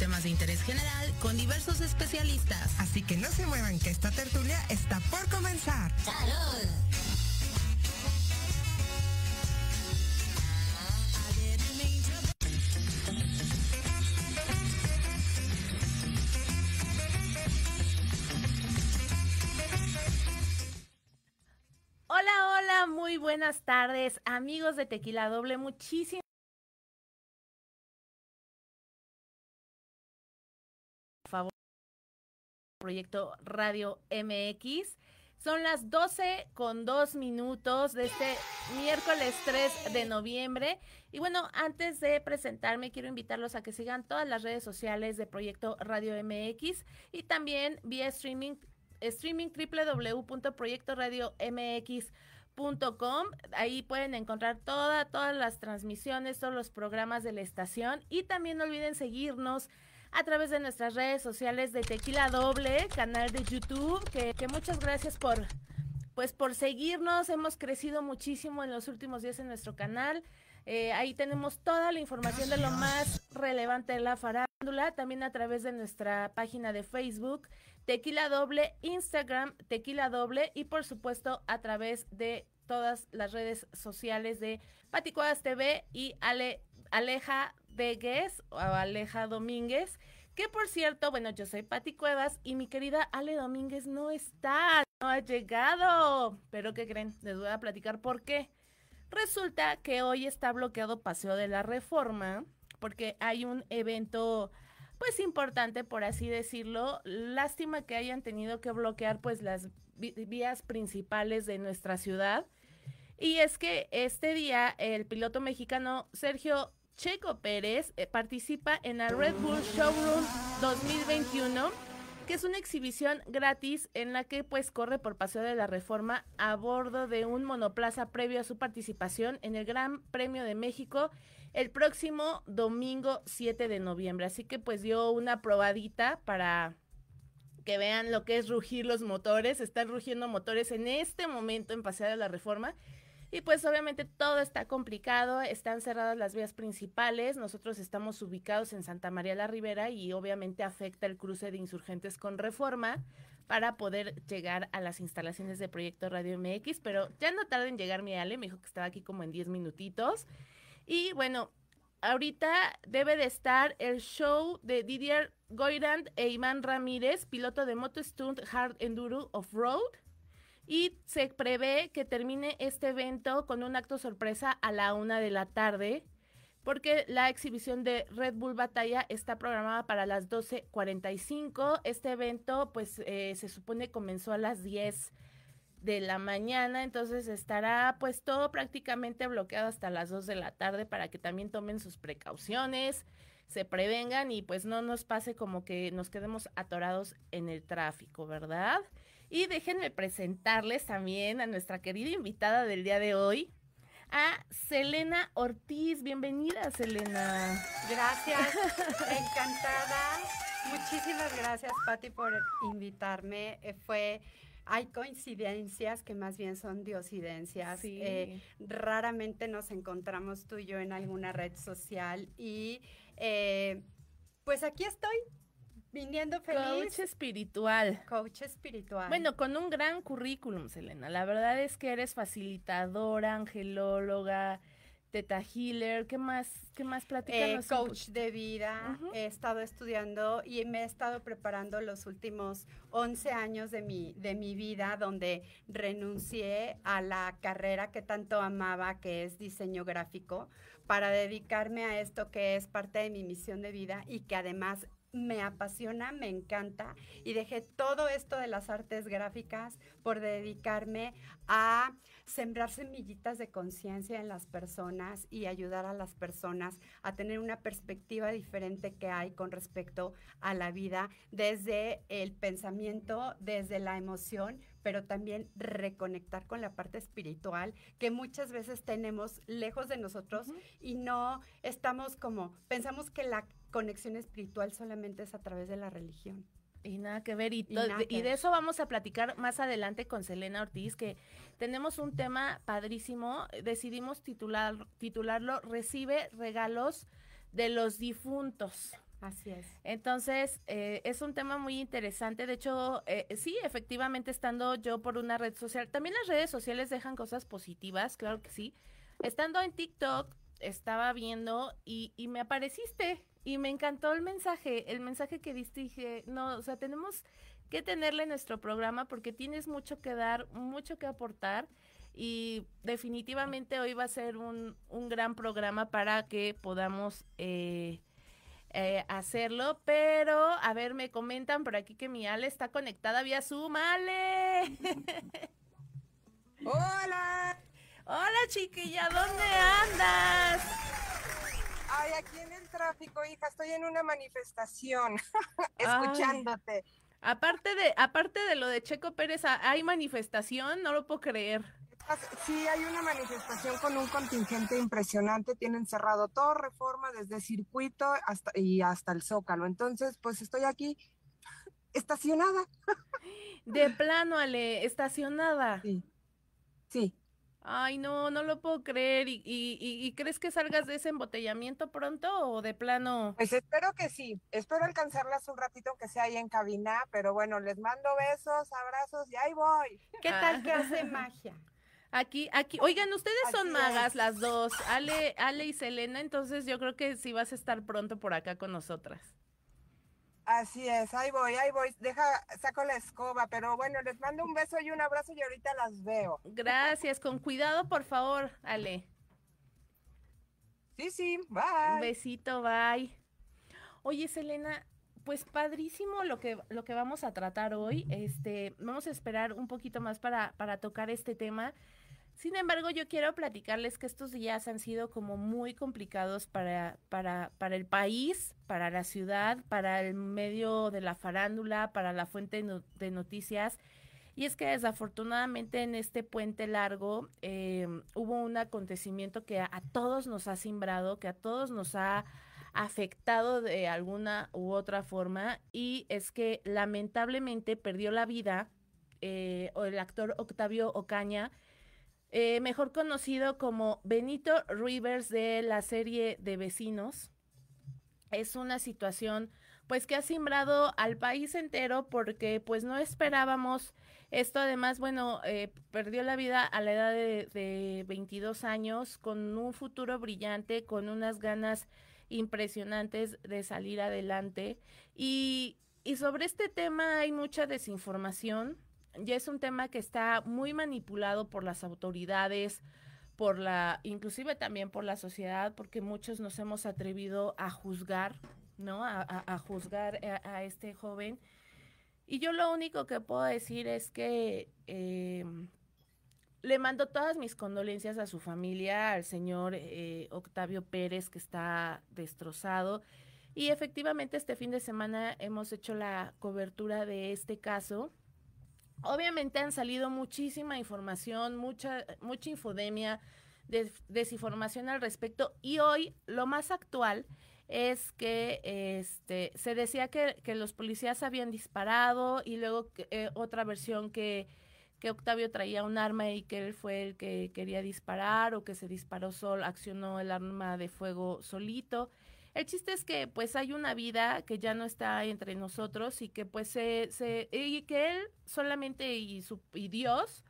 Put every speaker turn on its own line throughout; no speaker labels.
Temas de interés general con diversos especialistas. Así que no se muevan que esta tertulia está por comenzar. ¡Salud!
Hola, hola, muy buenas tardes, amigos de Tequila Doble. Muchísimas proyecto Radio MX. Son las 12 con 2 minutos de este miércoles 3 de noviembre. Y bueno, antes de presentarme, quiero invitarlos a que sigan todas las redes sociales de Proyecto Radio MX y también vía streaming, streaming www.proyectoradiomx.com. Ahí pueden encontrar toda, todas las transmisiones, todos los programas de la estación. Y también no olviden seguirnos a través de nuestras redes sociales de Tequila Doble, canal de YouTube, que, muchas gracias por pues por seguirnos, hemos crecido muchísimo en los últimos días en nuestro canal. Eh, ahí tenemos toda la información de lo más relevante de la farándula, también a través de nuestra página de Facebook, Tequila Doble, Instagram, Tequila Doble y por supuesto a través de todas las redes sociales de Paticuadas TV y Ale, Aleja Vegues o Aleja Domínguez. Que por cierto, bueno, yo soy Pati Cuevas y mi querida Ale Domínguez no está, no ha llegado. Pero ¿qué creen? Les voy a platicar por qué. Resulta que hoy está bloqueado Paseo de la Reforma porque hay un evento pues importante por así decirlo. Lástima que hayan tenido que bloquear pues las vías principales de nuestra ciudad. Y es que este día el piloto mexicano Sergio Checo Pérez eh, participa en la Red Bull Showroom 2021, que es una exhibición gratis en la que pues corre por Paseo de la Reforma a bordo de un monoplaza previo a su participación en el Gran Premio de México el próximo domingo 7 de noviembre. Así que pues dio una probadita para que vean lo que es rugir los motores. Están rugiendo motores en este momento en Paseo de la Reforma. Y pues obviamente todo está complicado, están cerradas las vías principales, nosotros estamos ubicados en Santa María la Ribera y obviamente afecta el cruce de insurgentes con reforma para poder llegar a las instalaciones de Proyecto Radio MX, pero ya no tarda en llegar mi Ale, me dijo que estaba aquí como en 10 minutitos. Y bueno, ahorita debe de estar el show de Didier Goyrand e Iván Ramírez, piloto de Moto Stunt Hard Enduro Off-Road y se prevé que termine este evento con un acto sorpresa a la una de la tarde porque la exhibición de Red Bull Batalla está programada para las 12.45. Este evento, pues, eh, se supone comenzó a las 10 de la mañana, entonces estará pues todo prácticamente bloqueado hasta las 2 de la tarde para que también tomen sus precauciones, se prevengan y pues no nos pase como que nos quedemos atorados en el tráfico, ¿verdad? Y déjenme presentarles también a nuestra querida invitada del día de hoy, a Selena Ortiz. Bienvenida, Selena.
Gracias, encantada. Muchísimas gracias, Patti, por invitarme. Eh, fue hay coincidencias que más bien son diosidencias. Eh, raramente nos encontramos tú y yo en alguna red social y eh, pues aquí estoy Viniendo feliz.
Coach espiritual.
Coach espiritual.
Bueno, con un gran currículum, Selena. La verdad es que eres facilitadora, angelóloga, teta healer. ¿Qué más? ¿Qué más platicamos?
Eh, coach de vida. He estado estudiando y me he estado preparando los últimos 11 años de mi, de mi vida, donde renuncié a la carrera que tanto amaba, que es diseño gráfico, para dedicarme a esto que es parte de mi misión de vida y que además me apasiona, me encanta y dejé todo esto de las artes gráficas por dedicarme a sembrar semillitas de conciencia en las personas y ayudar a las personas a tener una perspectiva diferente que hay con respecto a la vida desde el pensamiento, desde la emoción, pero también reconectar con la parte espiritual que muchas veces tenemos lejos de nosotros y no estamos como, pensamos que la conexión espiritual solamente es a través de la religión.
Y nada que ver. Y, de eso vamos a platicar más adelante con Selena Ortiz, que tenemos un tema padrísimo. Decidimos titular, titularlo Recibe regalos de los difuntos.
Así es.
Entonces, eh, es un tema muy interesante. De hecho, eh, sí, efectivamente, estando yo por una red social, también las redes sociales dejan cosas positivas, claro que sí. Estando en TikTok, estaba viendo y, y me apareciste y me encantó el mensaje, el mensaje que diste, dije, no, o sea, tenemos que tenerle nuestro programa porque tienes mucho que dar, mucho que aportar y definitivamente hoy va a ser un, un gran programa para que podamos eh, eh, hacerlo, pero a ver, me comentan por aquí que mi Ale está conectada vía Zoom, Ale.
Hola.
Hola chiquilla, ¿dónde andas?
Ay, aquí en el tráfico, hija, estoy en una manifestación, escuchándote.
Aparte de, aparte de lo de Checo Pérez, ¿hay manifestación? No lo puedo creer.
Sí, hay una manifestación con un contingente impresionante. Tienen cerrado todo reforma desde circuito hasta y hasta el Zócalo. Entonces, pues estoy aquí estacionada.
De plano, Ale, estacionada.
Sí. Sí.
Ay, no, no lo puedo creer. ¿Y, y, crees que salgas de ese embotellamiento pronto o de plano?
Pues espero que sí. Espero alcanzarlas un ratito, que sea ahí en cabina. Pero bueno, les mando besos, abrazos y ahí voy.
¿Qué tal que hace magia?
Aquí, aquí, oigan, ustedes son magas las dos, Ale, Ale y Selena, entonces yo creo que sí vas a estar pronto por acá con nosotras.
Así es, ahí voy, ahí voy. Deja, saco la escoba, pero bueno, les mando un beso y un abrazo y ahorita las veo.
Gracias, con cuidado, por favor, Ale.
Sí, sí, bye.
Un besito, bye. Oye, Selena, pues padrísimo lo que, lo que vamos a tratar hoy. Este, vamos a esperar un poquito más para, para tocar este tema. Sin embargo, yo quiero platicarles que estos días han sido como muy complicados para, para, para el país, para la ciudad, para el medio de la farándula, para la fuente de noticias. Y es que desafortunadamente en este puente largo eh, hubo un acontecimiento que a, todos nos ha simbrado, que a todos nos ha afectado de alguna u otra forma y es que lamentablemente perdió la vida eh, el actor Octavio Ocaña, eh, mejor conocido como Benito Rivers de la serie de Vecinos. Es una situación pues que ha simbrado al país entero porque pues no esperábamos esto además, bueno, eh, perdió la vida a la edad de, de 22 años con un futuro brillante, con unas ganas impresionantes de salir adelante. Y, y sobre este tema hay mucha desinformación, ya es un tema que está muy manipulado por las autoridades, por la, inclusive también por la sociedad, porque muchos nos hemos atrevido a juzgar, ¿no? A, juzgar a, este joven. Y yo lo único que puedo decir es que eh, le mando todas mis condolencias a su familia, al señor eh, Octavio Pérez, que está destrozado. Y efectivamente este fin de semana hemos hecho la cobertura de este caso. Obviamente han salido muchísima información, mucha, mucha infodemia, desinformación al respecto. Y hoy lo más actual es que este, se decía que, los policías habían disparado y luego eh, otra versión que, que Octavio traía un arma y que él fue el que quería disparar o que se disparó solo, accionó el arma de fuego solito. El chiste es que pues hay una vida que ya no está entre nosotros y que pues se, se y que él solamente y, su, y Dios,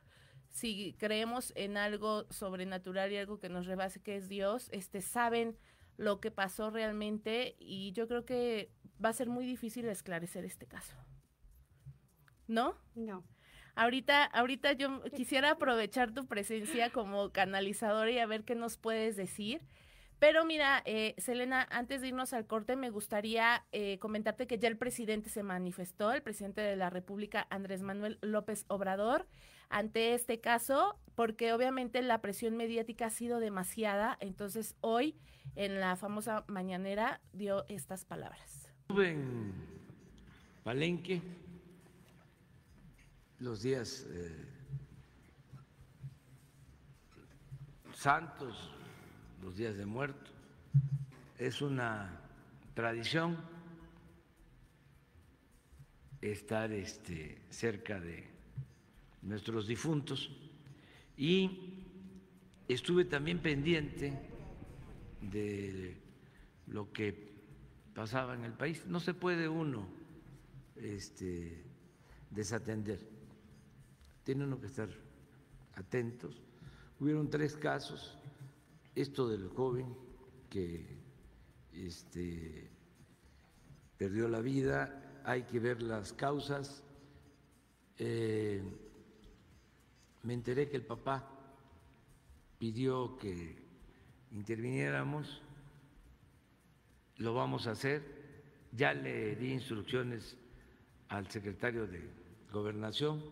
si creemos en algo sobrenatural y algo que nos rebase que es Dios, este saben lo que pasó realmente y yo creo que va a ser muy difícil esclarecer este caso. ¿No?
No.
Ahorita, ahorita yo quisiera aprovechar tu presencia como canalizadora y a ver qué nos puedes decir. Pero mira, eh, Selena, antes de irnos al corte, me gustaría eh, comentarte que ya el presidente se manifestó, el presidente de la República, Andrés Manuel López Obrador, ante este caso, porque obviamente la presión mediática ha sido demasiada. Entonces, hoy, en la famosa mañanera, dio estas palabras.
Estuve en Palenque los días eh, santos los días de muerto. Es una tradición estar este, cerca de nuestros difuntos y estuve también pendiente de lo que pasaba en el país. No se puede uno este, desatender, tiene uno que estar atentos. Hubieron tres casos esto del joven que este, perdió la vida, hay que ver las causas. Eh, me enteré que el papá pidió que interviniéramos, lo vamos a hacer, ya le di instrucciones al secretario de Gobernación,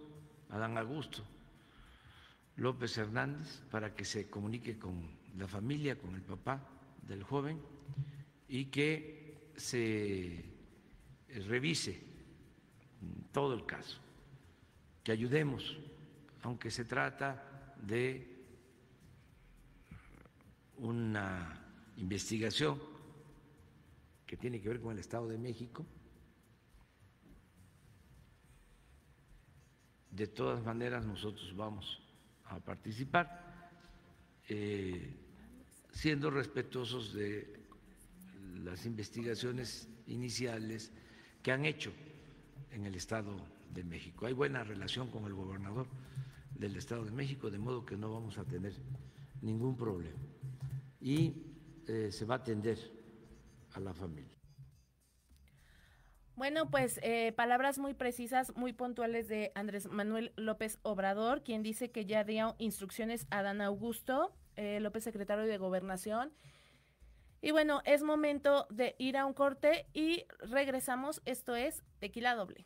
Adán Augusto López Hernández, para que se comunique con la familia, con el papá del joven y que se revise todo el caso, que ayudemos, aunque se trata de una investigación que tiene que ver con el Estado de México. De todas maneras, nosotros vamos a participar. Eh, siendo respetuosos de las investigaciones iniciales que han hecho en el Estado de México. Hay buena relación con el gobernador del Estado de México, de modo que no vamos a tener ningún problema. Y eh, se va a atender a la familia.
Bueno, pues eh, palabras muy precisas, muy puntuales de Andrés Manuel López Obrador, quien dice que ya dio instrucciones a Dan Augusto, eh, López secretario de Gobernación. Y bueno, es momento de ir a un corte y regresamos. Esto es Tequila Doble.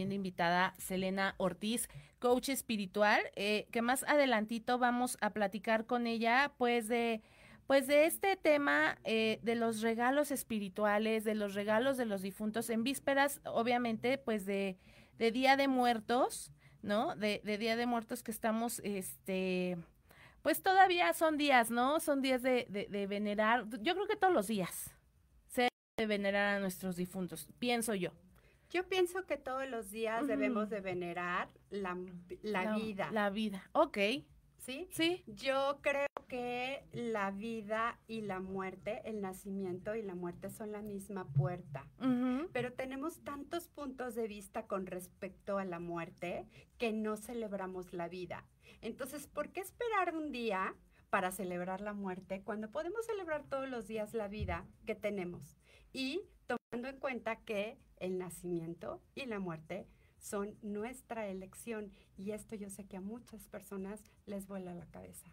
Invitada, Selena Ortiz, coach espiritual, eh, que más adelantito vamos a platicar con ella, pues de pues de este tema eh, de los regalos espirituales, de los regalos de los difuntos en vísperas, obviamente, pues de, de Día de Muertos, ¿no? De, Día de Muertos que estamos, este, pues todavía son días, ¿no? Son días de, de, de venerar, yo creo que todos los días se debe venerar a nuestros difuntos, pienso yo.
Yo pienso que todos los días uh -huh. debemos de venerar la, la,
la
vida.
La vida, ok.
¿Sí?
Sí.
Yo creo que la vida y la muerte, el nacimiento y la muerte son la misma puerta.
Uh -huh.
Pero tenemos tantos puntos de vista con respecto a la muerte que no celebramos la vida. Entonces, ¿por qué esperar un día para celebrar la muerte cuando podemos celebrar todos los días la vida que tenemos? Y tomando en cuenta que el nacimiento y la muerte son nuestra elección y esto yo sé que a muchas personas les vuela la cabeza.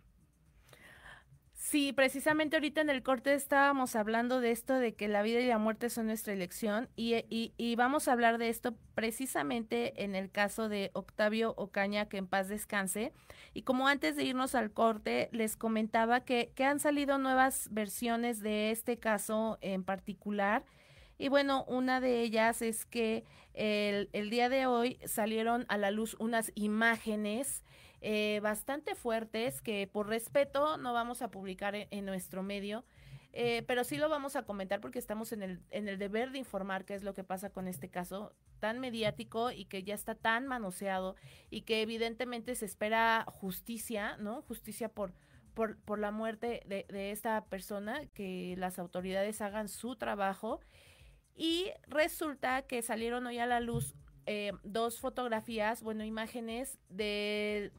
Sí, precisamente ahorita en el corte estábamos hablando de esto, de que la vida y la muerte son nuestra elección y, y, y, vamos a hablar de esto precisamente en el caso de Octavio Ocaña, que en paz descanse. Y como antes de irnos al corte, les comentaba que, que han salido nuevas versiones de este caso en particular. Y bueno, una de ellas es que el, el, día de hoy salieron a la luz unas imágenes eh, bastante fuertes que por respeto no vamos a publicar en, en nuestro medio, eh, pero sí lo vamos a comentar porque estamos en el, en el deber de informar qué es lo que pasa con este caso tan mediático y que ya está tan manoseado y que evidentemente se espera justicia, ¿no? Justicia por, por, por la muerte de, de esta persona, que las autoridades hagan su trabajo. Y resulta que salieron hoy a la luz eh, dos fotografías, bueno, imágenes de,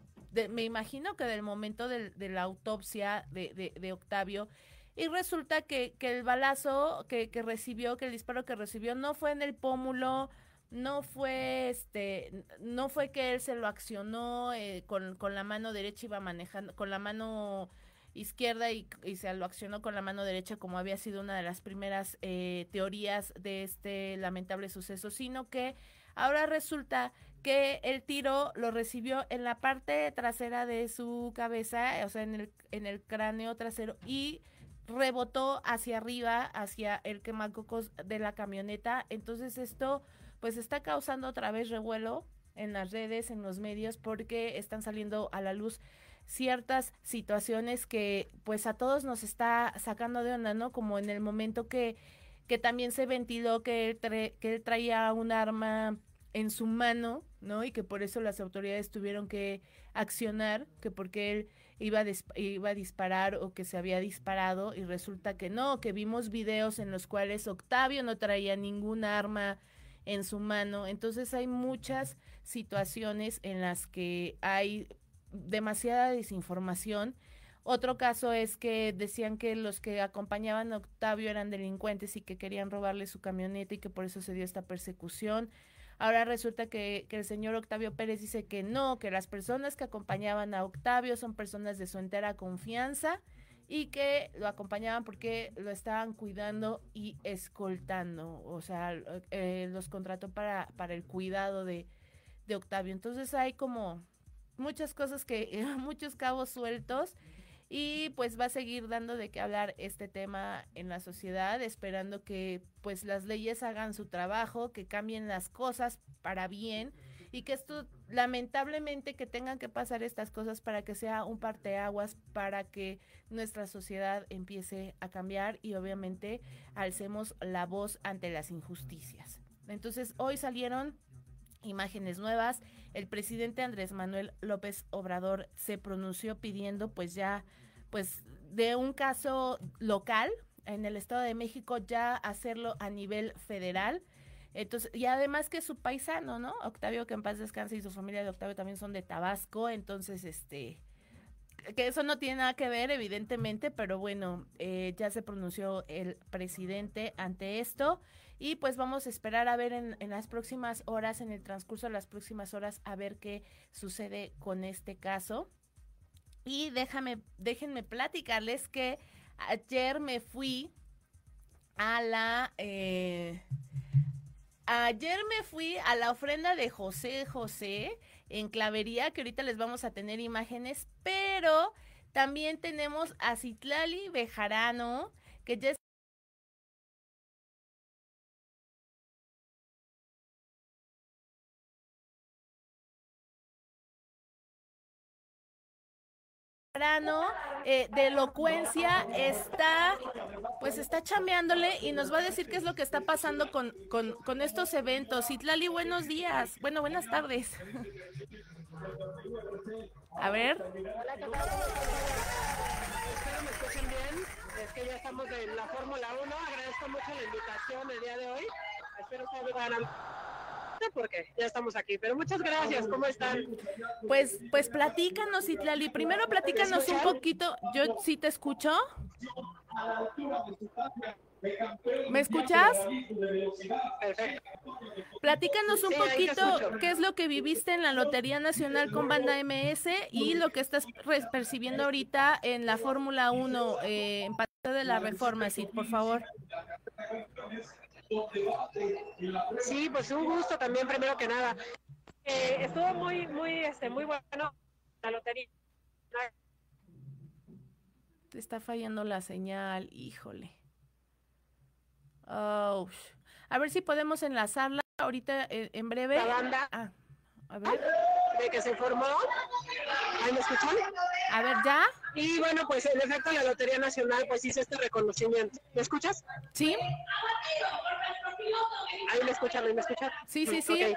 me imagino que del momento de, de la autopsia de, Octavio. Y resulta que, que el balazo que, que, recibió, que el disparo que recibió, no fue en el pómulo, no fue este, no fue que él se lo accionó eh, con, con la mano derecha, iba manejando, con la mano izquierda y, se lo accionó con la mano derecha como había sido una de las primeras eh, teorías de este lamentable suceso, sino que ahora resulta que el tiro lo recibió en la parte trasera de su cabeza, o sea, en el, en el cráneo trasero y rebotó hacia arriba, hacia el quemacocos de la camioneta. Entonces esto pues está causando otra vez revuelo en las redes, en los medios, porque están saliendo a la luz ciertas situaciones que pues a todos nos está sacando de onda, ¿no? Como en el momento que, que también se ventiló que que él traía un arma en su mano, ¿no? Y que por eso las autoridades tuvieron que accionar, que porque él iba a, iba a disparar o que se había disparado y resulta que no, que vimos videos en los cuales Octavio no traía ningún arma en su mano. Entonces hay muchas situaciones en las que hay demasiada desinformación. Otro caso es que decían que los que acompañaban a Octavio eran delincuentes y que querían robarle su camioneta y que por eso se dio esta persecución. Ahora resulta que, el señor Octavio Pérez dice que no, que las personas que acompañaban a Octavio son personas de su entera confianza y que lo acompañaban porque lo estaban cuidando y escoltando, o sea, eh, los contrató para, para el cuidado de, de Octavio. Entonces hay como muchas cosas que, muchos cabos sueltos y pues va a seguir dando de qué hablar este tema en la sociedad, esperando que pues las leyes hagan su trabajo, que cambien las cosas para bien y que esto lamentablemente que tengan que pasar estas cosas para que sea un parteaguas para que nuestra sociedad empiece a cambiar y obviamente alcemos la voz ante las injusticias. Entonces, hoy salieron imágenes nuevas. El presidente Andrés Manuel López Obrador se pronunció pidiendo pues ya pues de un caso local en el Estado de México ya hacerlo a nivel federal. Entonces, y además que su paisano, ¿no? Octavio, que en paz descanse, y su familia de Octavio también son de Tabasco, entonces, este, que eso no tiene nada que ver, evidentemente, pero bueno, eh, ya se pronunció el presidente ante esto. Y pues vamos a esperar a ver en, las próximas horas, en el transcurso de las próximas horas, a ver qué sucede con este caso. Y déjame, déjenme platicarles que ayer me fui a la... Eh, ayer me fui a la ofrenda de José José en Clavería, que ahorita les vamos a tener imágenes, pero también tenemos a Citlali Bejarano, que ya eh, de elocuencia está, pues está chambeándole y nos va a decir qué es lo que está pasando con, con, con estos eventos. Itlali, buenos días. Bueno, buenas tardes. A ver.
Espero me escuchen bien. Es que ya estamos en la Fórmula 1. Agradezco mucho la invitación el día de hoy. Espero que hagan porque ya estamos aquí. Pero muchas gracias, ¿cómo están?
Pues, pues platícanos, Itlali. Primero platícanos un poquito. Yo sí te escucho. ¿Me escuchas? Platícanos un poquito qué es lo que viviste en la Lotería Nacional con Banda MS y lo que estás percibiendo ahorita en la Fórmula 1 eh, en parte de la reforma, sí, por favor.
Sí, pues un gusto también, primero que nada. Eh, estuvo muy, muy, este, muy bueno la lotería.
Te está fallando la señal, híjole. Oh, a ver si podemos enlazarla ahorita eh, en breve.
La banda.
Ah, a ver.
De que se formó. ¿Ahí me escuchan?
A ver, ¿ya?
Y bueno, pues en efecto la Lotería Nacional pues hizo este reconocimiento. ¿Me escuchas?
Sí.
Ahí me escuchan, ahí me escuchan.
Sí, sí, sí.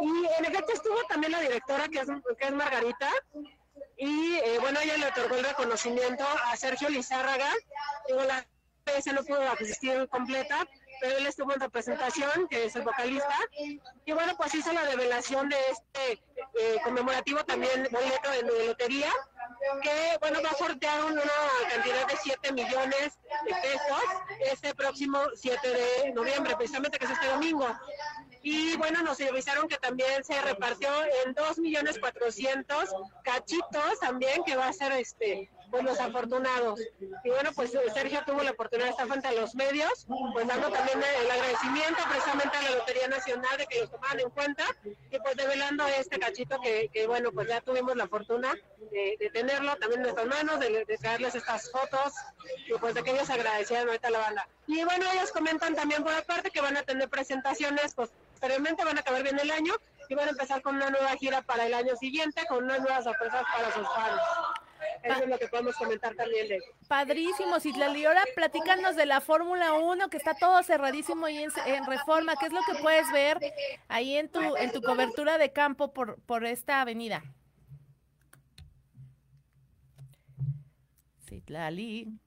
Y en efecto estuvo también la directora que es, que es Margarita. Y eh, bueno, ella le otorgó el reconocimiento a Sergio Lizárraga. Digo, la ese no pudo asistir completa, pero él estuvo en representación, que es el vocalista, y bueno, pues hizo la revelación de este eh, conmemorativo también boleto de lotería, que bueno, va a sortear una cantidad de 7 millones de pesos este próximo 7 de noviembre, precisamente que es este domingo. Y bueno, nos avisaron que también se repartió en 2 millones 400 cachitos también, que va a ser este pues los afortunados. Y bueno, pues eh, Sergio tuvo la oportunidad de estar frente a los medios, pues dando también el agradecimiento precisamente a la Lotería Nacional de que los tomaran en cuenta y pues develando este cachito que, bueno, pues ya tuvimos la fortuna de, tenerlo también en nuestras manos, de, de, traerles estas fotos y pues de que ellos agradecieran ahorita la banda. Y bueno, ellos comentan también por aparte que van a tener presentaciones, pues posteriormente van a acabar bien el año y van a empezar con una nueva gira para el año siguiente, con unas nuevas sorpresas para sus fans. Eso es lo que podemos comentar también de
Padrísimo, Citlali. Ahora platícanos de la Fórmula 1, que está todo cerradísimo ahí en, Reforma. ¿Qué es lo que puedes ver ahí en tu, en tu cobertura de campo por, por esta avenida? Citlali.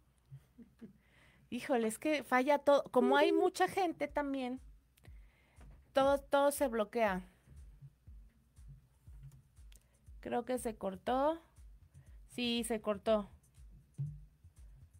Híjole, es que falla todo. Como hay mucha gente también, todo, todo se bloquea. Creo que se cortó. Sí, se cortó.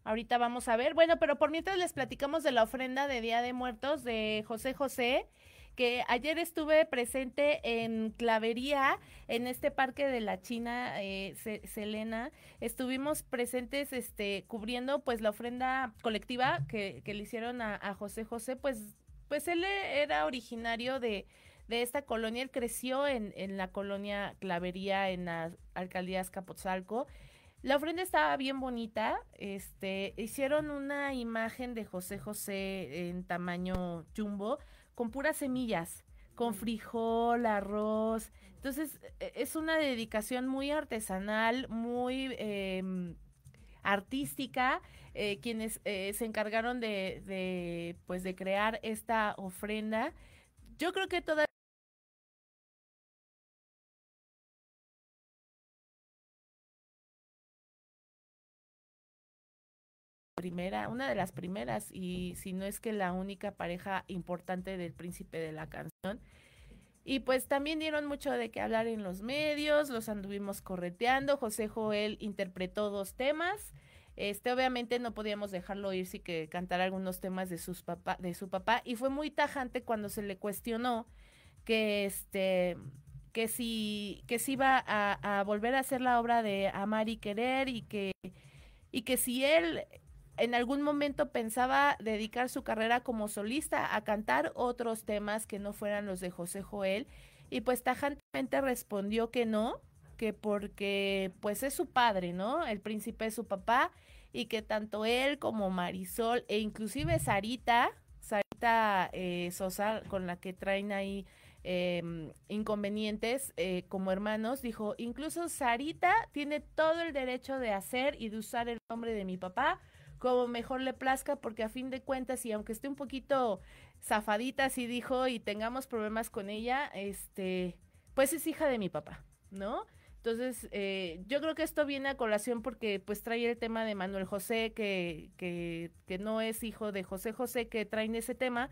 Ahorita vamos a ver. Bueno, pero por mientras les platicamos de la ofrenda de Día de Muertos de José José, que ayer estuve presente en Clavería, en este parque de la China, eh, Selena. Estuvimos presentes este, cubriendo pues la ofrenda colectiva que, que le hicieron a, a José José, pues, pues él era originario de, de esta colonia. Él creció en, en la colonia Clavería, en la alcaldía Azcapotzalco. La ofrenda estaba bien bonita. Este, hicieron una imagen de José José en tamaño jumbo con puras semillas, con frijol, arroz. Entonces, e, es una dedicación muy artesanal, muy eh, artística. Eh, quienes eh, se encargaron de, de, pues, de crear esta ofrenda. Yo creo que toda primera, una de las primeras, y si no es que la única pareja importante del príncipe de la canción. Y pues también dieron mucho de qué hablar en los medios, los anduvimos correteando. José Joel interpretó dos temas. Este, obviamente no podíamos dejarlo ir si que cantara algunos temas de sus papá, de su papá, y fue muy tajante cuando se le cuestionó que este que si que si iba a, a volver a hacer la obra de Amar y Querer y que y que si él en algún momento pensaba dedicar su carrera como solista a cantar otros temas que no fueran los de José Joel y pues tajantemente respondió que no, que porque pues es su padre, ¿no? El príncipe es su papá y que tanto él como Marisol e inclusive Sarita, Sarita eh, Sosa con la que traen ahí eh, inconvenientes eh, como hermanos, dijo, incluso Sarita tiene todo el derecho de hacer y de usar el nombre de mi papá como mejor le plazca, porque a fin de cuentas, y aunque esté un poquito zafadita, así dijo, y tengamos problemas con ella, este, pues es hija de mi papá, ¿no? Entonces, eh, yo creo que esto viene a colación porque pues trae el tema de Manuel José, que, que, que no es hijo de José José, que traen ese tema.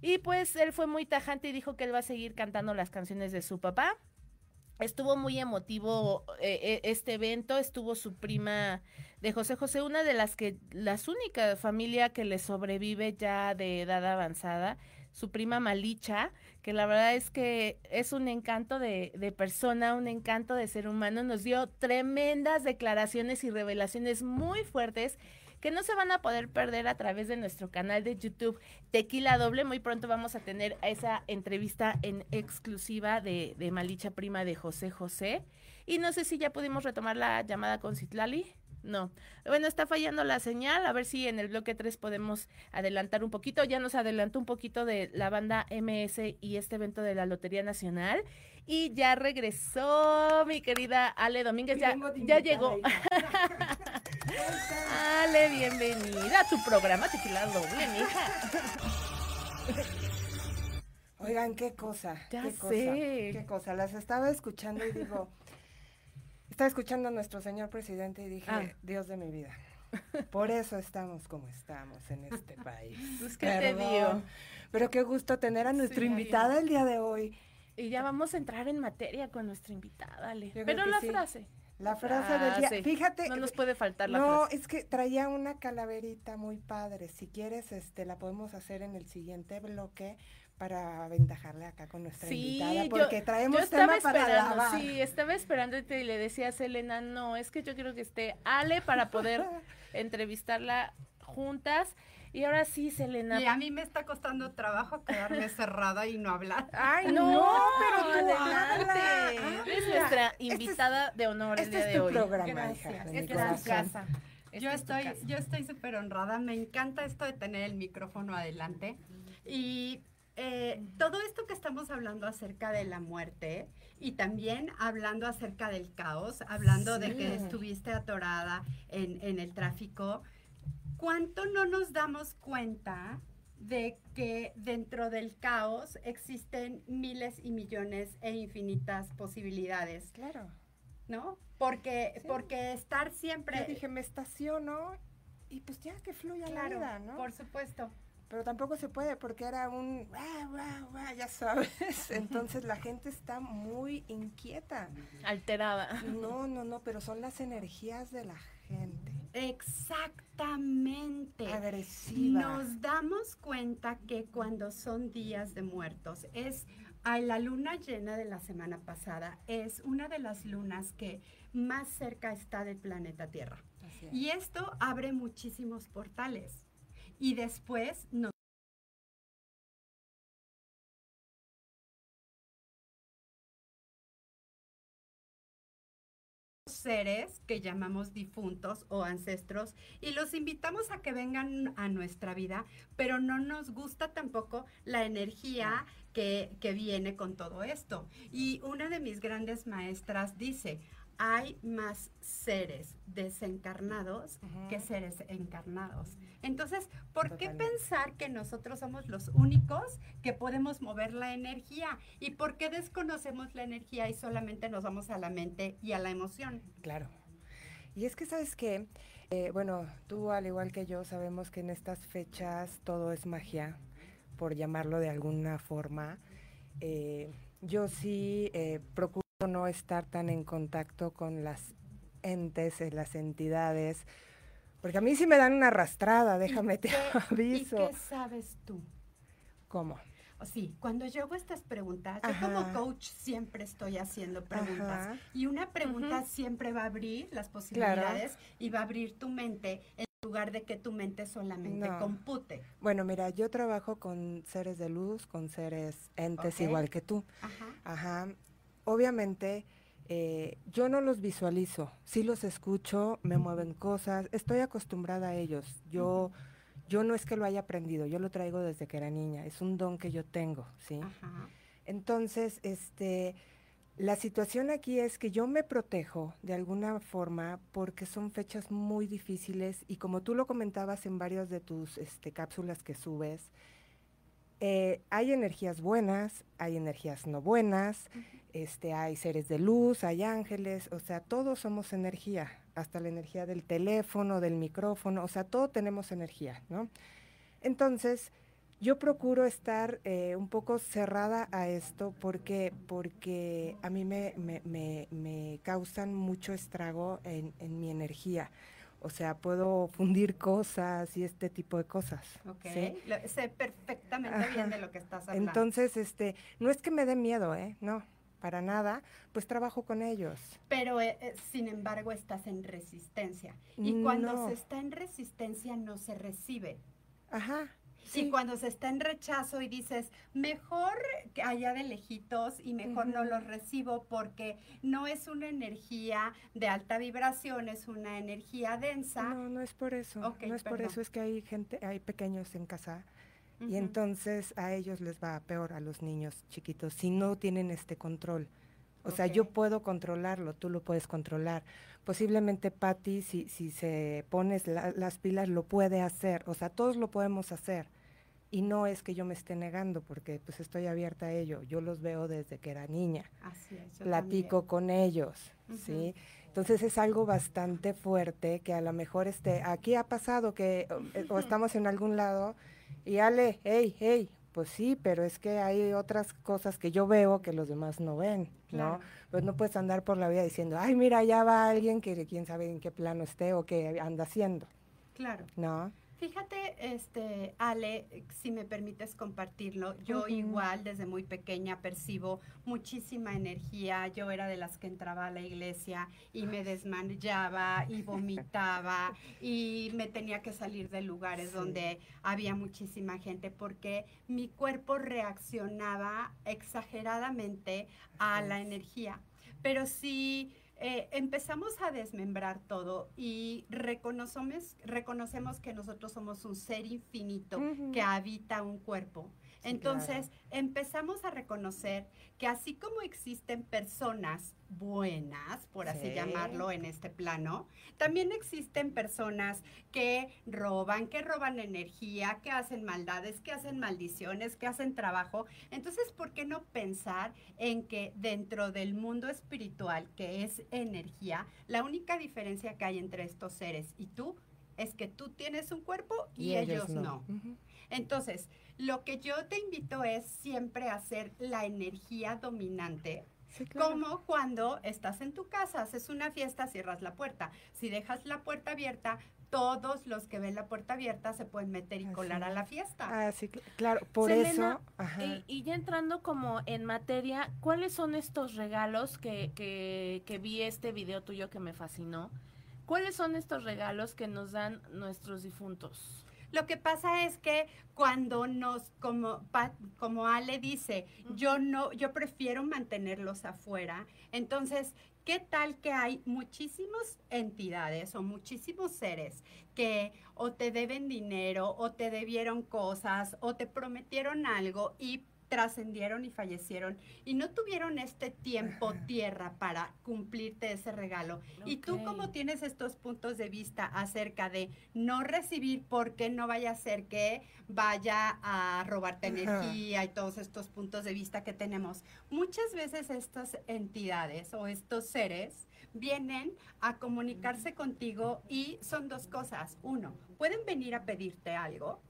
Y pues él fue muy tajante y dijo que él va a seguir cantando las canciones de su papá. Estuvo muy emotivo eh, eh, este evento, estuvo su prima de José José, una de las que, las única familia que le sobrevive ya de edad avanzada, su prima Malicha, que la verdad es que es un encanto de persona, un encanto de ser humano, nos dio tremendas declaraciones y revelaciones muy fuertes que no se van a poder perder a través de nuestro canal de YouTube Tequila Doble. Muy pronto vamos a tener esa entrevista en exclusiva de, de Malicha Prima de José José. Y no sé si ya pudimos retomar la llamada con Citlali. No. Bueno, está fallando la señal. A ver si en el bloque 3 podemos adelantar un poquito. Ya nos adelantó un poquito de la banda MS y este evento de la Lotería Nacional. Y ya regresó mi querida Ale Domínguez. Ya, ya llegó. Ale, bienvenida a tu programa Tequila Doble, mija.
Oigan, qué cosa.
Ya
qué
sé.
cosa. Qué cosa. Las estaba escuchando y digo, estaba escuchando a nuestro señor presidente y dije,
Ah.
Dios de mi vida. Por eso estamos como estamos en este país.
Pues, ¿qué te
Perdón,
digo?
Pero qué gusto tener a nuestra
Sí,
invitada el día de hoy.
Y ya vamos a entrar en materia con nuestra invitada, Ale. Pero
que
la
sí.
frase.
La frase del día.
Frase.
Fíjate.
No nos puede faltar la
No,
frase.
es que traía una calaverita muy padre. Si quieres, este, la podemos hacer en el siguiente bloque para aventajarle acá con nuestra
Sí,
invitada,
yo-
porque traemos
yo estaba
tema para
esperando,
lavar.
sí, estaba esperándote y le decía a Selena, no, es que yo quiero que esté Ale para poder entrevistarla juntas. Y ahora sí, Selena.
Y a mí me está costando trabajo quedarme cerrada y no hablar.
Ay, no, pero tú
adelante.
adelante. Eres nuestra invitada de honor el
este
día
es
de
tu
hoy.
programa,
Gracias.
hija, de mi
Esta es tu
corazón.
casa.
Esta
Yo estoy,
casa.
yo estoy súper honrada. Me encanta esto de tener el micrófono adelante. Y eh, todo esto que estamos hablando acerca de la muerte y también hablando acerca del caos, hablando de que estuviste atorada en, en el tráfico, ¿cuánto no nos damos cuenta de que dentro del caos existen miles y millones e infinitas posibilidades?
Claro.
¿No? Porque, porque estar siempre...
Yo dije, me estaciono y pues ya que fluya la vida, ¿no?
Por supuesto
pero tampoco se puede porque era un, ya sabes, entonces la gente está muy inquieta.
Alterada.
No, no, no, pero son las energías de la gente.
Exactamente.
Agresiva.
Nos damos cuenta que cuando son días de muertos es a la luna llena de la semana pasada es una de las lunas que más cerca está del planeta Tierra. Y esto abre muchísimos portales y después nos seres que llamamos difuntos o ancestros y los invitamos a que vengan a nuestra vida, pero no nos gusta tampoco la energía que, que viene con todo esto. Y una de mis grandes maestras dice, hay más seres desencarnados que seres encarnados. Entonces, ¿por qué pensar que nosotros somos los únicos que podemos mover la energía? ¿Y por qué desconocemos la energía y solamente nos vamos a la mente y a la emoción?
Claro. Y es que, ¿sabes qué? Eh, bueno, tú al igual que yo sabemos que en estas fechas todo es magia, por llamarlo de alguna forma. Eh, yo sí eh, procuro no estar tan en contacto con las entes, eh, las entidades, porque a mí sí me dan una arrastrada, déjame te aviso.
¿Y qué sabes tú?
¿Cómo?
Sí, cuando yo hago estas preguntas, yo como coach siempre estoy haciendo preguntas y una pregunta siempre va a abrir las posibilidades y va a abrir tu mente en lugar de que tu mente solamente compute.
Bueno, mira, yo trabajo con seres de luz, con seres entes igual que tú. Ajá. Ajá obviamente eh, yo no los visualizo, sí los escucho, me mueven cosas, estoy acostumbrada a ellos. Yo, yo no es que lo haya aprendido, yo lo traigo desde que era niña, es un don que yo tengo, ¿sí? Entonces, este, la situación aquí es que yo me protejo de alguna forma porque son fechas muy difíciles y como tú lo comentabas en varias de tus este, cápsulas que subes, eh, hay energías buenas, hay energías no buenas, este, hay seres de luz, hay ángeles, o sea, todos somos energía, hasta la energía del teléfono, del micrófono, o sea, todos tenemos energía, ¿no? Entonces, yo procuro estar eh, un poco cerrada a esto porque, porque a mí me, me, causan mucho estrago en, en, mi energía. O sea, puedo fundir cosas y este tipo de cosas.
Ok, sé perfectamente bien de lo que estás hablando.
Entonces, este, no es que me dé miedo, ¿eh? No, para nada, pues trabajo con ellos.
Pero, eh, eh, sin embargo, estás en resistencia. Y cuando se está en resistencia, no se recibe.
Ajá.
Y cuando se está en rechazo y dices, mejor que haya de lejitos y mejor no los recibo porque no es una energía de alta vibración, es una energía densa.
No, no es por eso. no es por eso, es que hay gente, hay pequeños en casa y entonces a ellos les va peor a los niños chiquitos si no tienen este control. O sea, yo puedo controlarlo, tú lo puedes controlar. Posiblemente Patty, si, si se pones las pilas, lo puede hacer. O sea, todos lo podemos hacer. Y no es que yo me esté negando, porque pues estoy abierta a ello. Yo los veo desde que era niña.
Así es,
Platico con ellos, ¿sí? Entonces es algo bastante fuerte que a lo mejor este, aquí ha pasado que o estamos en algún lado y Ale, hey, hey, pues sí, pero es que hay otras cosas que yo veo que los demás no ven, ¿no? Pues no puedes andar por la vida diciendo, ay, mira, ya va alguien que quién sabe en qué plano esté o qué anda haciendo.
Claro.
¿No?
Fíjate, este, Ale, si me permites compartirlo, yo igual desde muy pequeña percibo muchísima energía. Yo era de las que entraba a la iglesia y me desmayaba y vomitaba y me tenía que salir de lugares donde había muchísima gente porque mi cuerpo reaccionaba exageradamente a la energía. Pero si eh, empezamos a desmembrar todo y reconocemos, reconocemos que nosotros somos un ser infinito que habita un cuerpo. Entonces, empezamos a reconocer que así como existen personas buenas, por así llamarlo en este plano, también existen personas que roban, que roban energía, que hacen maldades, que hacen maldiciones, que hacen trabajo. Entonces, ¿por qué no pensar en que dentro del mundo espiritual, que es energía, la única diferencia que hay entre estos seres y tú es que tú tienes un cuerpo y, ellos, no. Entonces, lo que yo te invito es siempre a hacer la energía dominante. Como cuando estás en tu casa, haces una fiesta, cierras la puerta. Si dejas la puerta abierta, todos los que ven la puerta abierta se pueden meter y colar a la fiesta.
Ah, sí, claro, por eso.
Y, y, ya entrando como en materia, ¿cuáles son estos regalos que, que, que vi este video tuyo que me fascinó? ¿Cuáles son estos regalos que nos dan nuestros difuntos?
Lo que pasa es que cuando nos, como, como Ale dice, yo no, yo prefiero mantenerlos afuera. Entonces, ¿qué tal que hay muchísimas entidades o muchísimos seres que o te deben dinero o te debieron cosas o te prometieron algo y trascendieron y fallecieron y no tuvieron este tiempo tierra para cumplirte ese regalo. Y tú como tienes estos puntos de vista acerca de no recibir porque no vaya a ser que vaya a robarte energía y todos estos puntos de vista que tenemos. Muchas veces estas entidades o estos seres vienen a comunicarse contigo y son dos cosas. Uno, pueden venir a pedirte algo.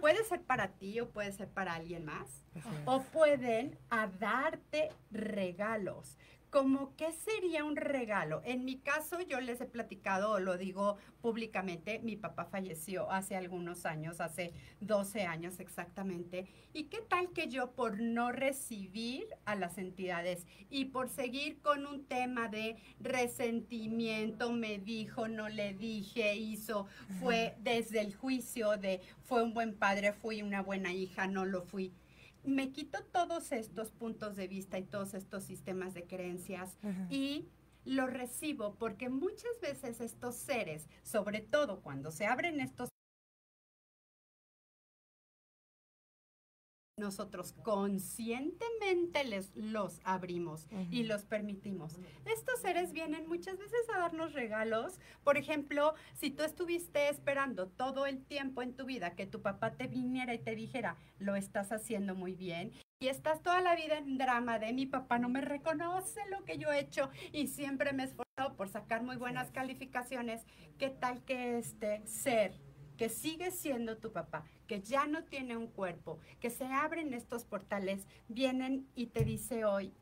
Puede ser para ti o puede ser para alguien más. O pueden a darte regalos como qué sería un regalo. En mi caso, yo les he platicado, lo digo públicamente, mi papá falleció hace algunos años, hace 12 años exactamente. ¿Y qué tal que yo por no recibir a las entidades y por seguir con un tema de resentimiento, me dijo, no le dije, hizo, fue desde el juicio de fue un buen padre, fui una buena hija, no lo fui? Me quito todos estos puntos de vista y todos estos sistemas de creencias y lo recibo porque muchas veces estos seres, sobre todo cuando se abren estos nosotros conscientemente les, los abrimos y los permitimos. Estos seres vienen muchas veces a darnos regalos. Por ejemplo, si tú estuviste esperando todo el tiempo en tu vida que tu papá te viniera y te dijera, lo estás haciendo muy bien. Y estás toda la vida en drama de mi papá no me reconoce lo que yo he hecho y siempre me he esforzado por sacar muy buenas calificaciones. ¿Qué tal que este ser que sigue siendo tu papá, que ya no tiene un cuerpo, que se abren estos portales, vienen y te dice hoy,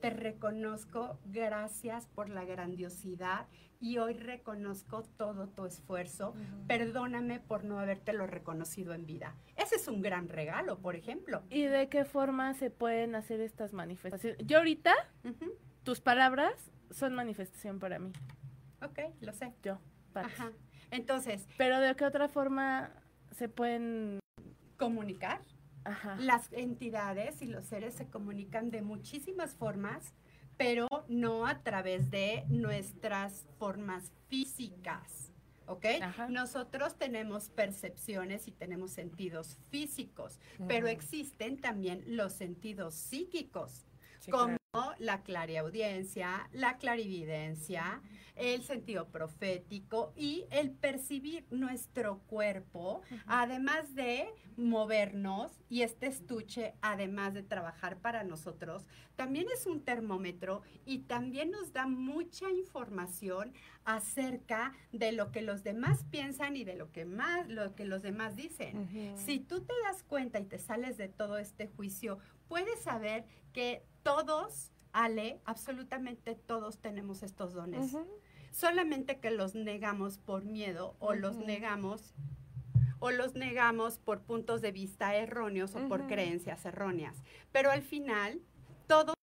te reconozco, gracias por la grandiosidad y hoy reconozco todo tu esfuerzo. Perdóname por no habértelo reconocido en vida. Ese es un gran regalo, por ejemplo.
¿Y de qué forma se pueden hacer estas manifestaciones? Yo ahorita, tus palabras son manifestación para mí.
Ok, lo sé.
Yo,
Ajá. Entonces.
Pero de qué otra forma se pueden
comunicar? Ajá. Las entidades y los seres se comunican de muchísimas formas, pero no a través de nuestras formas físicas. ¿ok? Nosotros tenemos percepciones y tenemos sentidos físicos, pero existen también los sentidos psíquicos, como la clariaudiencia, la clarividencia, el sentido profético y el percibir nuestro cuerpo, además de movernos y este estuche, además de trabajar para nosotros, también es un termómetro y también nos da mucha información acerca de lo que los demás piensan y de lo que más lo que los demás dicen. Si tú te das cuenta y te sales de todo este juicio, puedes saber todos Ale, absolutamente todos tenemos estos dones. Solamente que los negamos por miedo o los negamos o los negamos por puntos de vista erróneos o por creencias erróneas. Pero al final, todo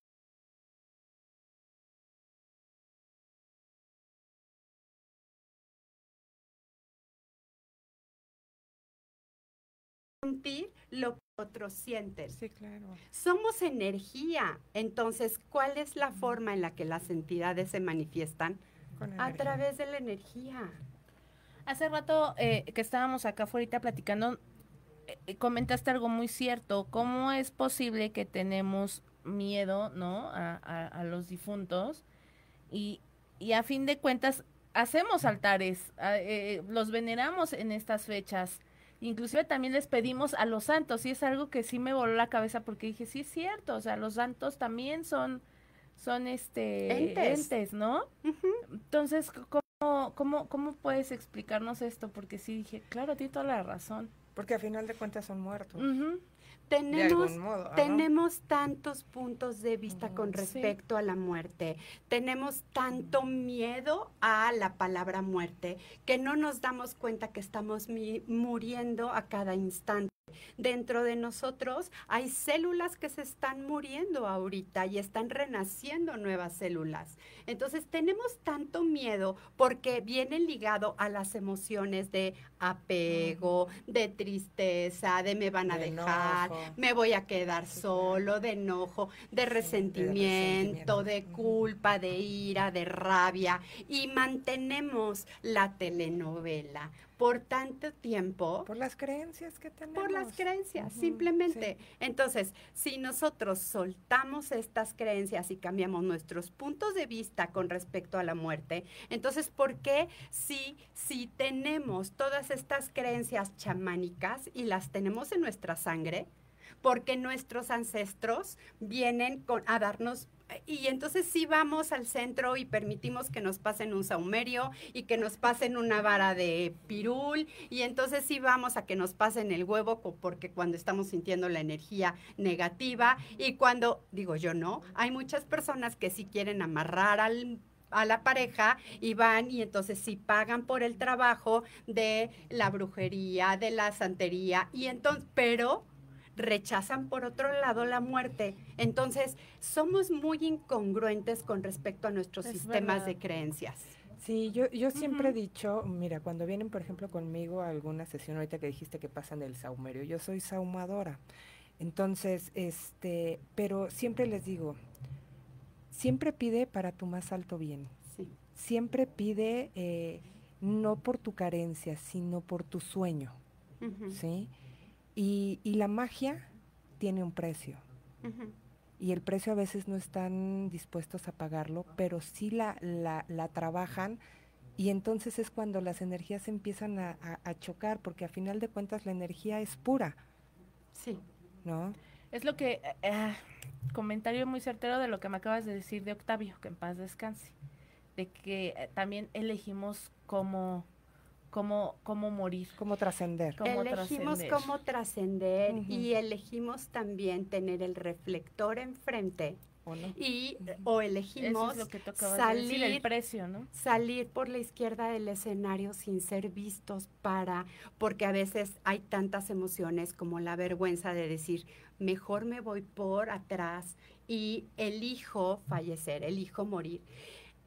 lo que otros sienten.
Sí, claro.
Somos energía. Entonces, ¿cuál es la forma en la que las entidades se manifiestan? a través de la energía.
Hace rato eh, que estábamos acá afuera platicando, eh, comentaste algo muy cierto. ¿Cómo es posible que tenemos miedo, ¿no? A, los difuntos y, y, a fin de cuentas hacemos altares, eh, los veneramos en estas fechas. Inclusive también les pedimos a los santos y es algo que sí me voló la cabeza porque dije, sí es cierto, o sea, los santos también son, son este, entes, ¿no? Entonces, ¿cómo, cómo, ¿cómo puedes explicarnos esto? Porque sí dije, claro, tiene toda la razón.
Porque a final de cuentas son muertos.
Tenemos, tenemos tantos puntos de vista con respecto a la muerte, tenemos tanto miedo a la palabra muerte que no nos damos cuenta que estamos muriendo a cada instante. Dentro de nosotros hay células que se están muriendo ahorita y están renaciendo nuevas células. Entonces tenemos tanto miedo porque viene ligado a las emociones de apego, de tristeza, de me van a dejar, me voy a quedar solo, de enojo, de resentimiento, de culpa, de ira, de rabia. Y mantenemos la telenovela por tanto tiempo.
Por las creencias que tenemos.
Por las creencias, simplemente. Entonces, si nosotros soltamos estas creencias y cambiamos nuestros puntos de vista con respecto a la muerte, entonces, ¿por qué si, si tenemos todas estas creencias chamánicas y las tenemos en nuestra sangre? Porque nuestros ancestros vienen con, a darnos y entonces sí vamos al centro y permitimos que nos pasen un saumerio y que nos pasen una vara de pirul y entonces sí vamos a que nos pasen el huevo porque cuando estamos sintiendo la energía negativa y cuando, digo yo no, hay muchas personas que sí quieren amarrar al a la pareja y van y entonces sí pagan por el trabajo de la brujería, de la santería y entonces, pero rechazan por otro lado la muerte. Entonces, somos muy incongruentes con respecto a nuestros sistemas de creencias.
Sí, yo, yo siempre he dicho, mira, cuando vienen, por ejemplo, conmigo a alguna sesión, ahorita que dijiste que pasan el saumerio, yo soy saumadora. Entonces, este, pero siempre les digo, siempre pide para tu más alto bien. Siempre pide eh, no por tu carencia, sino por tu sueño. ¿Sí? Y, la magia tiene un precio. Y el precio a veces no están dispuestos a pagarlo, pero sí la, la, trabajan y entonces es cuando las energías empiezan a, chocar, porque a final de cuentas la energía es pura.
Sí. ¿No? Es lo que, eh, eh, comentario muy certero de lo que me acabas de decir de Octavio, que en paz descanse, de que eh, también elegimos cómo cómo, cómo morir.
Cómo trascender.
Elegimos cómo trascender y elegimos también tener el reflector enfrente. ¿O Y o elegimos salir
el precio, ¿no?
Salir por la izquierda del escenario sin ser vistos para porque a veces hay tantas emociones como la vergüenza de decir, mejor me voy por atrás y elijo fallecer, elijo morir.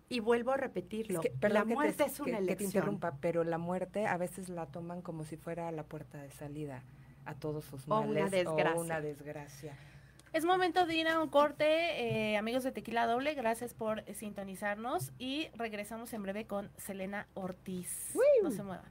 Y vuelvo a repetirlo, la muerte es una elección.
Que te interrumpa, pero la muerte a veces la toman como si fuera la puerta de salida a todos sus males o una desgracia. O una desgracia.
Es momento de ir a un corte, eh, amigos de Tequila Doble, gracias por sintonizarnos y regresamos en breve con Selena Ortiz. No se muevan.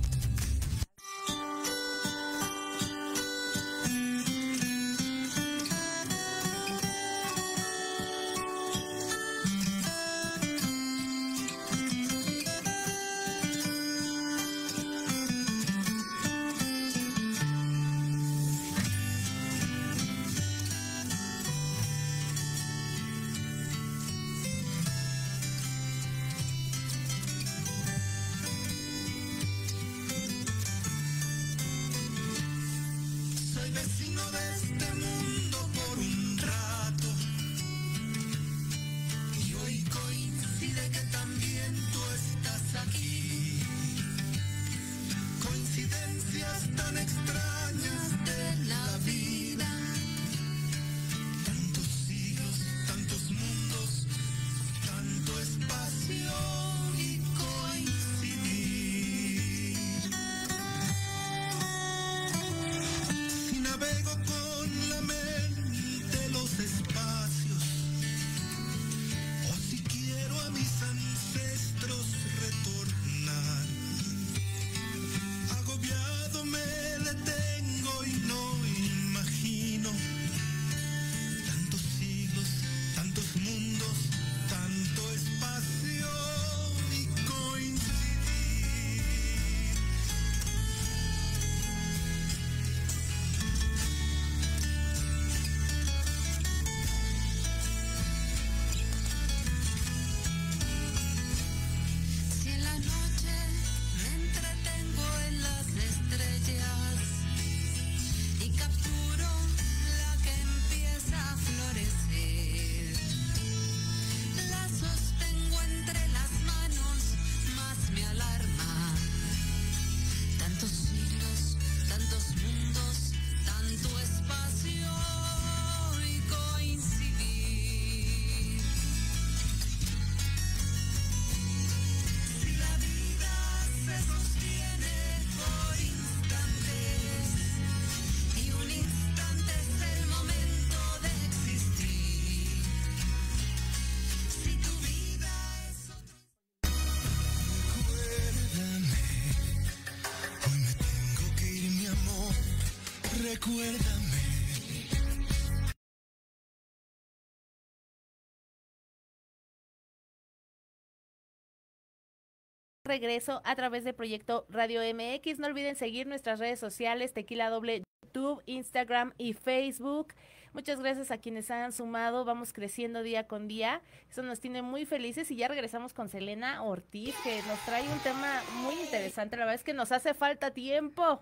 Regreso a través del proyecto Radio MX. No olviden seguir nuestras redes sociales, Tequila Doble, YouTube, Instagram y Facebook. Muchas gracias a quienes han sumado. Vamos creciendo día con día. Eso nos tiene muy felices y ya regresamos con Selena Ortiz, que nos trae un tema muy interesante. La verdad es que nos hace falta tiempo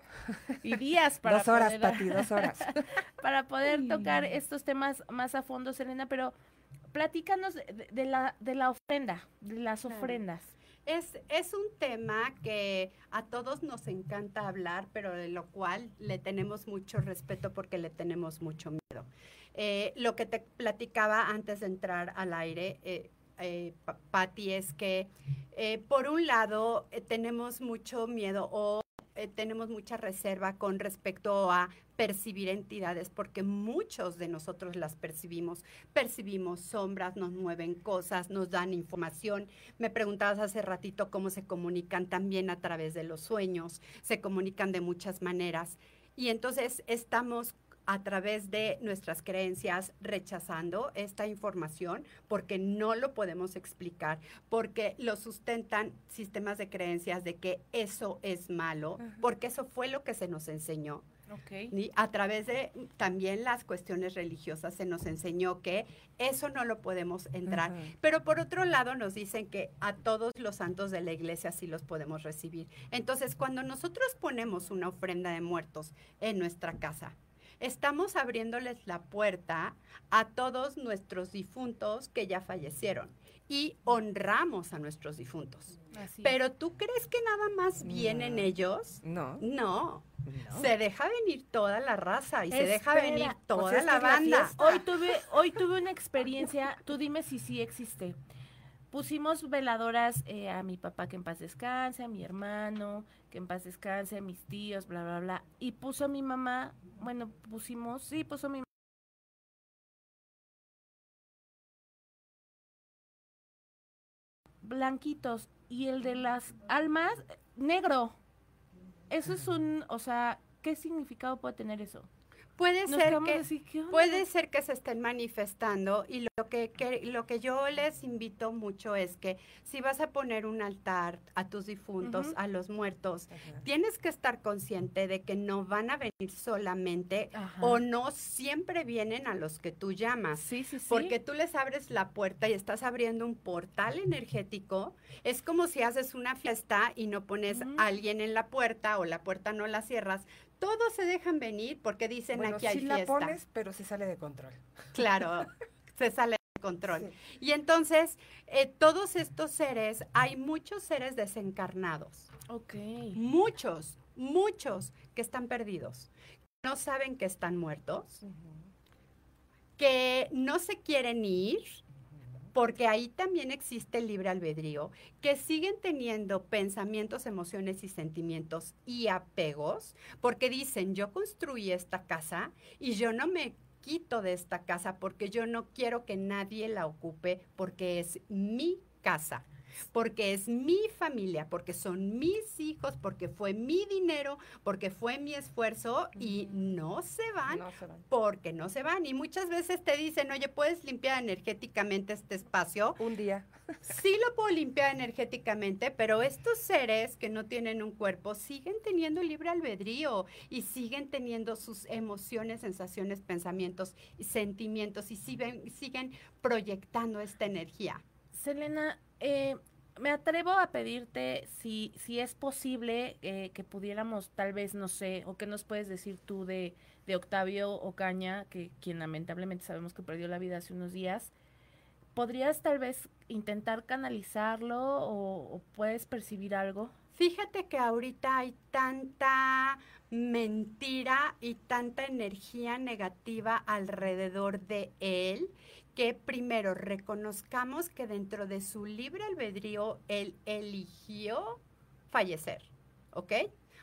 y días para
Dos horas,
poder,
Pati, dos horas.
para poder tocar estos temas más a fondo, Selena, pero platícanos de, de la, de la ofrenda, de las ofrendas.
Es, es un tema que a todos nos encanta hablar, pero de lo cual le tenemos mucho respeto porque le tenemos mucho miedo. Eh, lo que te platicaba antes de entrar al aire, eh, eh, Pa- Patti, es que eh, por un lado eh, tenemos mucho miedo o eh, tenemos mucha reserva con respecto a percibir entidades, porque muchos de nosotros las percibimos. Percibimos sombras, nos mueven cosas, nos dan información. Me preguntabas hace ratito cómo se comunican también a través de los sueños, se comunican de muchas maneras. Y entonces estamos a través de nuestras creencias rechazando esta información porque no lo podemos explicar, porque lo sustentan sistemas de creencias de que eso es malo, porque eso fue lo que se nos enseñó. Y a través de también las cuestiones religiosas se nos enseñó que eso no lo podemos entrar. Pero por otro lado nos dicen que a todos los santos de la iglesia sí los podemos recibir. Entonces, cuando nosotros ponemos una ofrenda de muertos en nuestra casa, estamos abriéndoles la puerta a todos nuestros difuntos que ya fallecieron y honramos a nuestros difuntos.
Así
Pero tú crees que nada más vienen
No.
ellos?
No.
No.
No.
Se deja venir toda la raza y se deja venir
pues
toda la banda.
Hoy tuve, hoy tuve una experiencia, tú dime si sí existe. Pusimos veladoras eh, a mi papá que en paz descanse, a mi hermano que en paz descanse, a mis tíos, bla, bla, bla. Y puso a mi mamá, bueno, pusimos, sí, puso a mi blanquitos y el de las almas negro. Eso es un, o sea, ¿qué significado puede tener eso?
Puede
Nos
ser que puede ser que se estén manifestando y lo que, que- lo que yo les invito mucho es que si vas a poner un altar a tus difuntos, a los muertos, tienes que estar consciente de que no van a venir solamente o no siempre vienen a los que tú llamas.
Sí, sí, sí.
Porque tú les abres la puerta y estás abriendo un portal energético. Es como si haces una fiesta y no pones a alguien en la puerta o la puerta no la cierras. Todos se dejan venir porque dicen
Bueno,
aquí hay
sí la
fiesta.
pones, pero se sale de control.
Claro, se sale de control.
Sí.
Y entonces, eh, todos estos seres, hay muchos seres desencarnados.
Ok.
Muchos, muchos que están perdidos. No saben que están muertos, que no se quieren ir porque ahí también existe el libre albedrío, que siguen teniendo pensamientos, emociones y sentimientos y apegos, porque dicen, yo construí esta casa y yo no me quito de esta casa porque yo no quiero que nadie la ocupe porque es mi casa porque es mi familia, porque son mis hijos, porque fue mi dinero, porque fue mi esfuerzo y no se van
No se van.
porque no se van. Y muchas veces te dicen, oye, ¿puedes limpiar energéticamente este espacio?
Un día.
Sí lo puedo limpiar energéticamente, pero estos seres que no tienen un cuerpo siguen teniendo libre albedrío y siguen teniendo sus emociones, sensaciones, pensamientos y sentimientos y siguen, siguen proyectando esta energía.
Selena, eh, me atrevo a pedirte si, si es posible eh, que pudiéramos, tal vez, no sé, o qué nos puedes decir tú de, de Octavio Ocaña, que quien lamentablemente sabemos que perdió la vida hace unos días. ¿Podrías tal vez intentar canalizarlo o, o puedes percibir algo?
Fíjate que ahorita hay tanta mentira y tanta energía negativa alrededor de él que primero reconozcamos que dentro de su libre albedrío él eligió fallecer, ¿ok?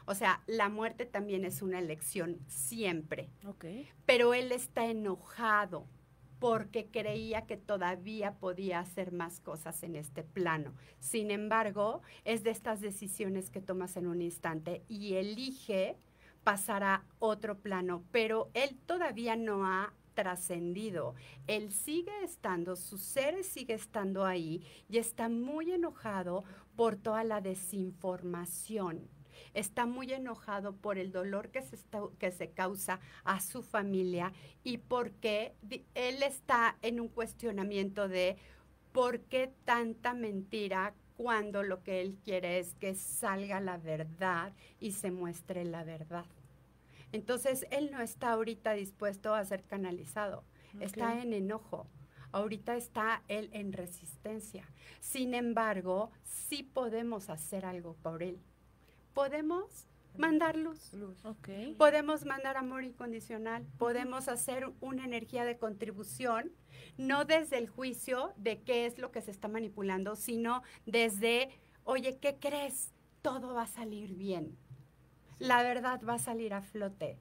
O sea, la muerte también es una elección siempre,
Ok.
pero él está enojado porque creía que todavía podía hacer más cosas en este plano. Sin embargo, es de estas decisiones que tomas en un instante y elige pasar a otro plano, pero él todavía no ha trascendido. Él sigue estando, su ser sigue estando ahí y está muy enojado por toda la desinformación. Está muy enojado por el dolor que se, está- que se causa a su familia y porque él está en un cuestionamiento de por qué tanta mentira cuando lo que él quiere es que salga la verdad y se muestre la verdad. Entonces, él no está ahorita dispuesto a ser canalizado, está en enojo. Ahorita está él en resistencia. Sin embargo, sí podemos hacer algo por él. Podemos mandar luz.
Ok.
Podemos mandar amor incondicional, podemos hacer una energía de contribución, no desde el juicio de qué es lo que se está manipulando, sino desde, oye, ¿qué crees? Todo va a salir bien. La verdad va a salir a flote.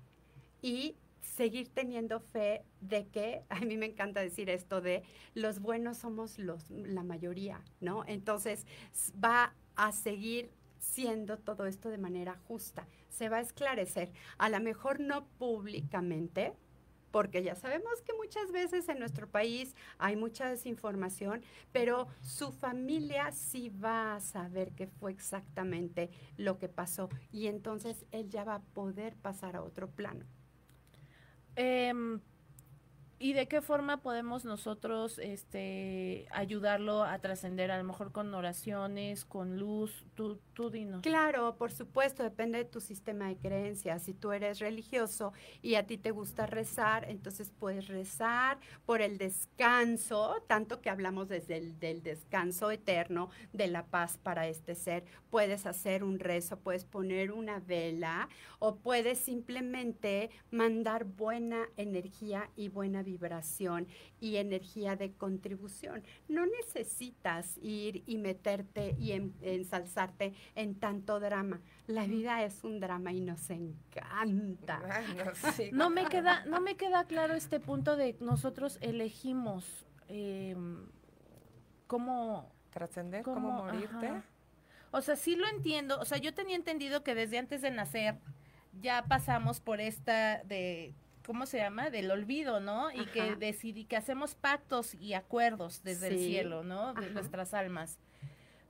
Y seguir teniendo fe de que, a mí me encanta decir esto de los buenos somos los, la mayoría, ¿no? Entonces va a seguir siendo todo esto de manera justa. Se va a esclarecer, a lo mejor no públicamente, porque ya sabemos que muchas veces en nuestro país hay mucha desinformación, pero su familia sí va a saber qué fue exactamente lo que pasó y entonces él ya va a poder pasar a otro plano.
Em, ¿Y de qué forma podemos nosotros este, ayudarlo a trascender? A lo mejor con oraciones, con luz. Tú,
Claro, por supuesto, depende de tu sistema de creencias. Si tú eres religioso y a ti te gusta rezar, entonces puedes rezar por el descanso, tanto que hablamos desde el del descanso eterno, de la paz para este ser. Puedes hacer un rezo, puedes poner una vela o puedes simplemente mandar buena energía y buena vibración y energía de contribución. No necesitas ir y meterte y en- ensalzarte en tanto drama. La vida es un drama y nos encanta.
No me queda, no me queda claro este punto de nosotros elegimos em, cómo
trascender, cómo morirte.
ajá. O sea, sí lo entiendo. O sea, yo tenía entendido que desde antes de nacer ya pasamos por esta de ¿cómo se llama? Del olvido, ¿no? Y que decidí que hacemos pactos y acuerdos desde el cielo, ¿no? De
ajá.
nuestras almas.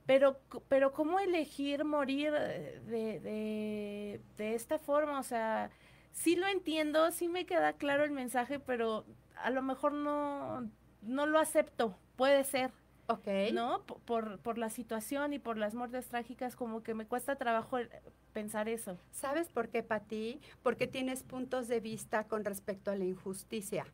Pero, pero ¿cómo elegir morir eh, de, de, de esta forma? O sea, sí lo entiendo, sí me queda claro el mensaje, pero a lo mejor no, no lo acepto. Puede ser.
Ok.
¿No? Por, por la situación y por las muertes trágicas, como que me cuesta trabajo pensar eso.
¿Sabes por qué, Pati? Porque tienes puntos de vista con respecto a la injusticia.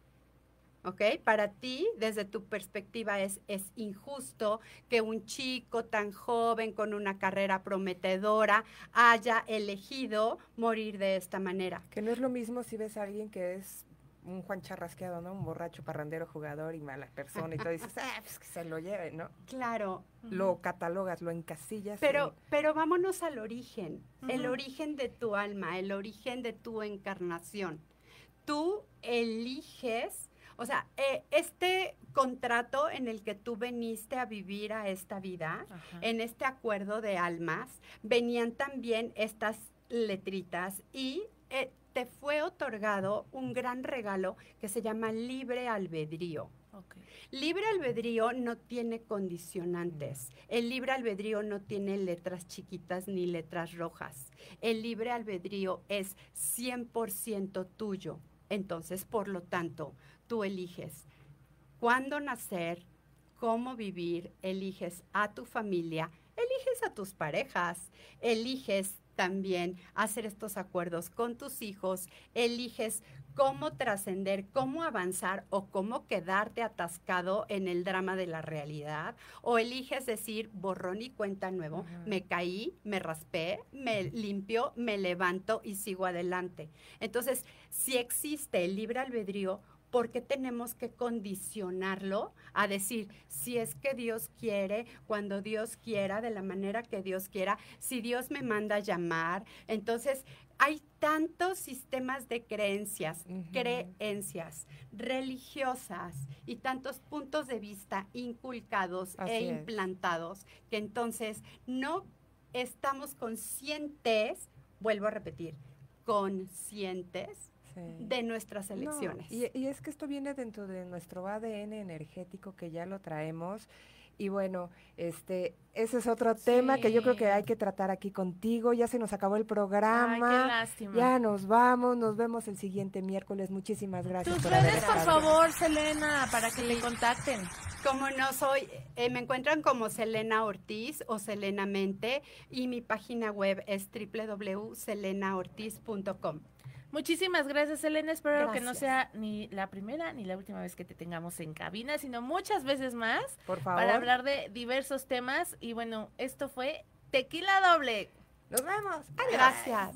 ¿Ok? Para ti, desde tu perspectiva, es, es injusto que un chico tan joven con una carrera prometedora haya elegido morir de esta manera.
Que no es lo mismo si ves a alguien que es un Juan Charrasqueado, ¿no? Un borracho parrandero jugador y mala persona y todo dices, ah, pues que se lo lleve, ¿no?
Claro.
Lo catalogas, lo encasillas.
Pero,
en-
pero vámonos al origen, el origen de tu alma, el origen de tu encarnación. Tú eliges, o sea, eh, este contrato en el que tú veniste a vivir a esta vida, en este acuerdo de almas, venían también estas letritas y eh, te fue otorgado un gran regalo que se llama libre albedrío. Libre albedrío no tiene condicionantes. El libre albedrío no tiene letras chiquitas ni letras rojas. El libre albedrío es 100% tuyo. Entonces, por lo tanto, tú eliges cuándo nacer, cómo vivir, eliges a tu familia, eliges a tus parejas, eliges también hacer estos acuerdos con tus hijos, eliges cómo trascender, cómo avanzar o cómo quedarte atascado en el drama de la realidad, o eliges decir borrón y cuenta nuevo, me caí, me raspé, me limpio, me levanto y sigo adelante. Entonces, si existe el libre albedrío, ¿por qué tenemos que condicionarlo a decir, si es que Dios quiere, cuando Dios quiera, de la manera que Dios quiera, si Dios me manda a llamar? Entonces, hay tantos sistemas de creencias, creencias religiosas y tantos puntos de vista inculcados
Así
e
es.
implantados que entonces no estamos conscientes, vuelvo a repetir, conscientes de nuestras
No,
elecciones.
y, y es que esto viene dentro de nuestro ADN energético que ya lo traemos. Y bueno, este, ese es otro tema que yo creo que hay que tratar aquí contigo. Ya se nos acabó el programa.
lástima.
Ya nos vamos, nos vemos el siguiente miércoles. Muchísimas gracias.
Tus
por
redes, por favor, Selena, para que te contacten.
Como no soy, eh, me encuentran como Selena Ortiz o Selena Mente y mi página web es www.selenaortiz.com.
Muchísimas gracias, Selena. Espero que no sea ni la primera ni la última vez que te tengamos en cabina, sino muchas veces más
Por favor.
para hablar de diversos temas. Y bueno, esto fue Tequila Doble.
Nos vemos.
Gracias.